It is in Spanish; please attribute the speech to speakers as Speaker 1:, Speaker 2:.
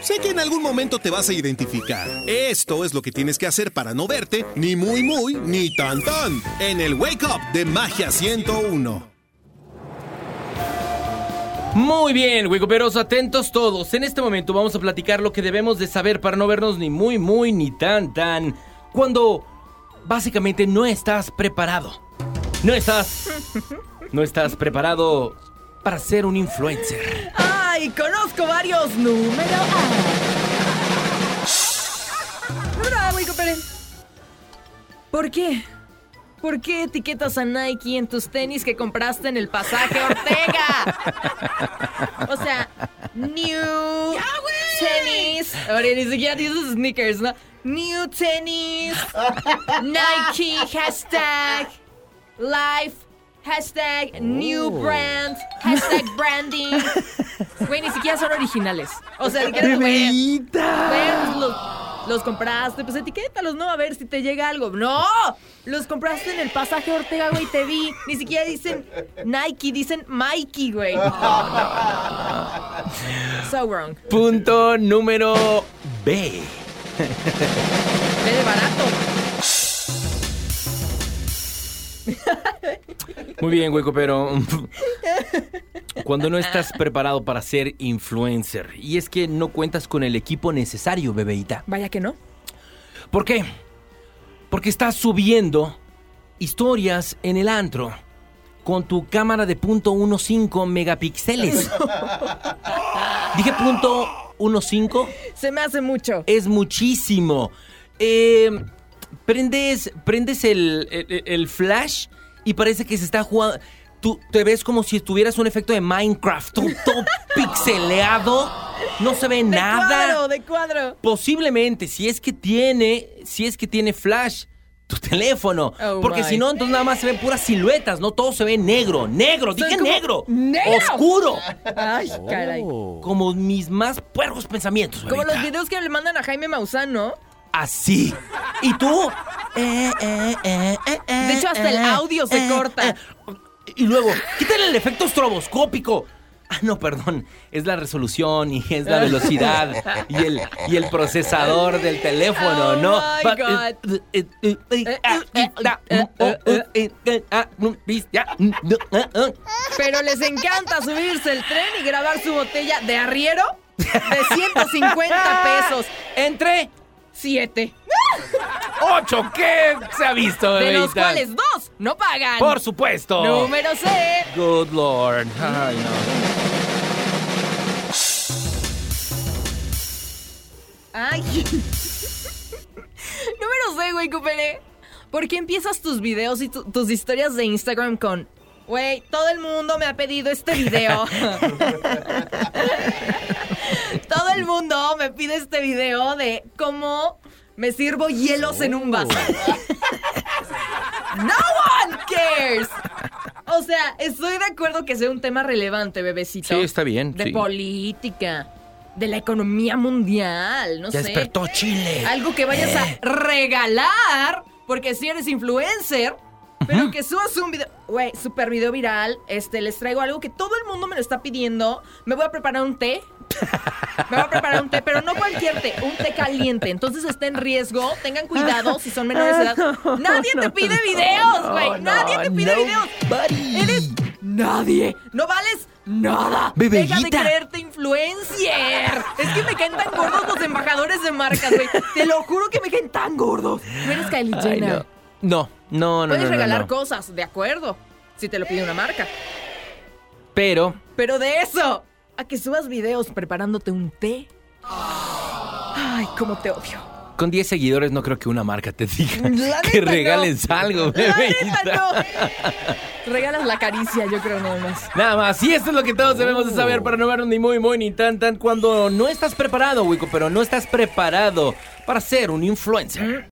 Speaker 1: Sé que en algún momento te vas a identificar. Esto es lo que tienes que hacer para no verte ni muy muy ni tan tan en el Wake Up de Magia 101.
Speaker 2: Muy bien, Wicoperos, atentos todos. En este momento vamos a platicar lo que debemos de saber para no vernos ni muy muy ni tan tan cuando básicamente no estás preparado. No estás no estás preparado para ser un influencer.
Speaker 3: ¡Ay! Conozco varios número A. Número A, Wico Pérez. ¿Por qué? ¿Por qué etiquetas a Nike en tus tenis que compraste en el pasaje Ortega? o sea, new tenis. Ahora ni siquiera dices sneakers, ¿no? New tenis. Nike, hashtag. Life. Hashtag new brand. Hashtag branding. Güey, ni siquiera son originales. O sea, ni siquiera, güey, güey, pues los, los compraste, pues etiquétalos, ¿no? A ver si te llega algo. ¡No! Los compraste en el pasaje Ortega, güey, te vi. Ni siquiera dicen Nike, dicen Mikey, güey. So wrong.
Speaker 2: Punto número B.
Speaker 3: Ve de barato.
Speaker 2: Muy bien, Hueco, pero cuando no estás preparado para ser influencer y es que no cuentas con el equipo necesario, bebeita.
Speaker 3: Vaya que no.
Speaker 2: ¿Por qué? Porque estás subiendo historias en el antro con tu cámara de .15 megapíxeles. Dije punto .15,
Speaker 3: Se me hace mucho.
Speaker 2: es muchísimo. Eh, prendes prendes el, el- el flash y parece que se está jugando. Tú te ves como si tuvieras un efecto de Minecraft, todo, todo pixeleado. No se ve
Speaker 3: De
Speaker 2: nada.
Speaker 3: cuadro, de cuadro.
Speaker 2: Posiblemente, si es que tiene, si es que tiene flash tu teléfono.
Speaker 3: Oh,
Speaker 2: Porque si no, entonces nada más se ven puras siluetas, no todo se ve negro. Negro, dije
Speaker 3: como-
Speaker 2: negro.
Speaker 3: ¡Negro!
Speaker 2: Oscuro.
Speaker 3: Ay, caray.
Speaker 2: Como mis más puercos pensamientos.
Speaker 3: Como los videos que le mandan a Jaime Maussan, ¿no?
Speaker 2: Así. ¿Y tú? Eh, eh, eh,
Speaker 3: De hecho, hasta el audio se corta.
Speaker 2: Y luego, quítale el efecto estroboscópico. Ah, no, perdón. Es la resolución y es la velocidad y el, y el procesador del teléfono, ¿no?
Speaker 3: Pero les encanta subirse el tren y grabar su botella de arriero de 150 pesos.
Speaker 2: Entre
Speaker 3: Siete.
Speaker 2: Ocho, ¿qué se ha visto,
Speaker 3: De los cuales dos no pagan.
Speaker 2: Por supuesto.
Speaker 3: Número C.
Speaker 2: Good Lord. Ay, no.
Speaker 3: Ay. Número C, güey, Cupere. ¿Por qué empiezas tus videos y tu- tus historias de Instagram con... Güey, todo el mundo me ha pedido este video. todo el mundo me pide este video de cómo me sirvo hielos en un vaso. no one cares. O sea, estoy de acuerdo que sea un tema relevante, bebecito.
Speaker 2: Sí, está bien,
Speaker 3: De
Speaker 2: sí.
Speaker 3: política, de la economía mundial, no
Speaker 2: Ya
Speaker 3: sé.
Speaker 2: despertó Chile.
Speaker 3: Algo que vayas a regalar, porque si eres influencer, pero que subas un video, güey, super video viral, este, les traigo algo que todo el mundo me lo está pidiendo. Me voy a preparar un té. Me voy a preparar un té, pero no cualquier té, un té caliente. Entonces está en riesgo, tengan cuidado si son menores de edad. Nadie te pide videos, güey. Nadie te pide videos. Eres nadie. No vales nada.
Speaker 2: Bebellita.
Speaker 3: Deja de creerte influencer. Es que me caen tan gordos los embajadores de marcas, güey. Te lo juro que me caen tan gordos. No eres Kylie
Speaker 2: Ay,
Speaker 3: Jenner.
Speaker 2: no. No, no, no.
Speaker 3: Puedes
Speaker 2: no, no,
Speaker 3: regalar
Speaker 2: no.
Speaker 3: cosas, de acuerdo. Si te lo pide una marca.
Speaker 2: Pero
Speaker 3: Pero de eso, a que subas videos preparándote un té. Ay, cómo te odio.
Speaker 2: con 10 seguidores no creo que una marca te diga
Speaker 3: La
Speaker 2: que regales
Speaker 3: no.
Speaker 2: algo,
Speaker 3: neta, no. Regalas la caricia, yo creo, nada más.
Speaker 2: Nada más, y esto es lo que todos debemos de saber para no vernos ni muy, muy, ni tan, tan cuando no estás preparado, Wico, pero no estás preparado para ser un influencer.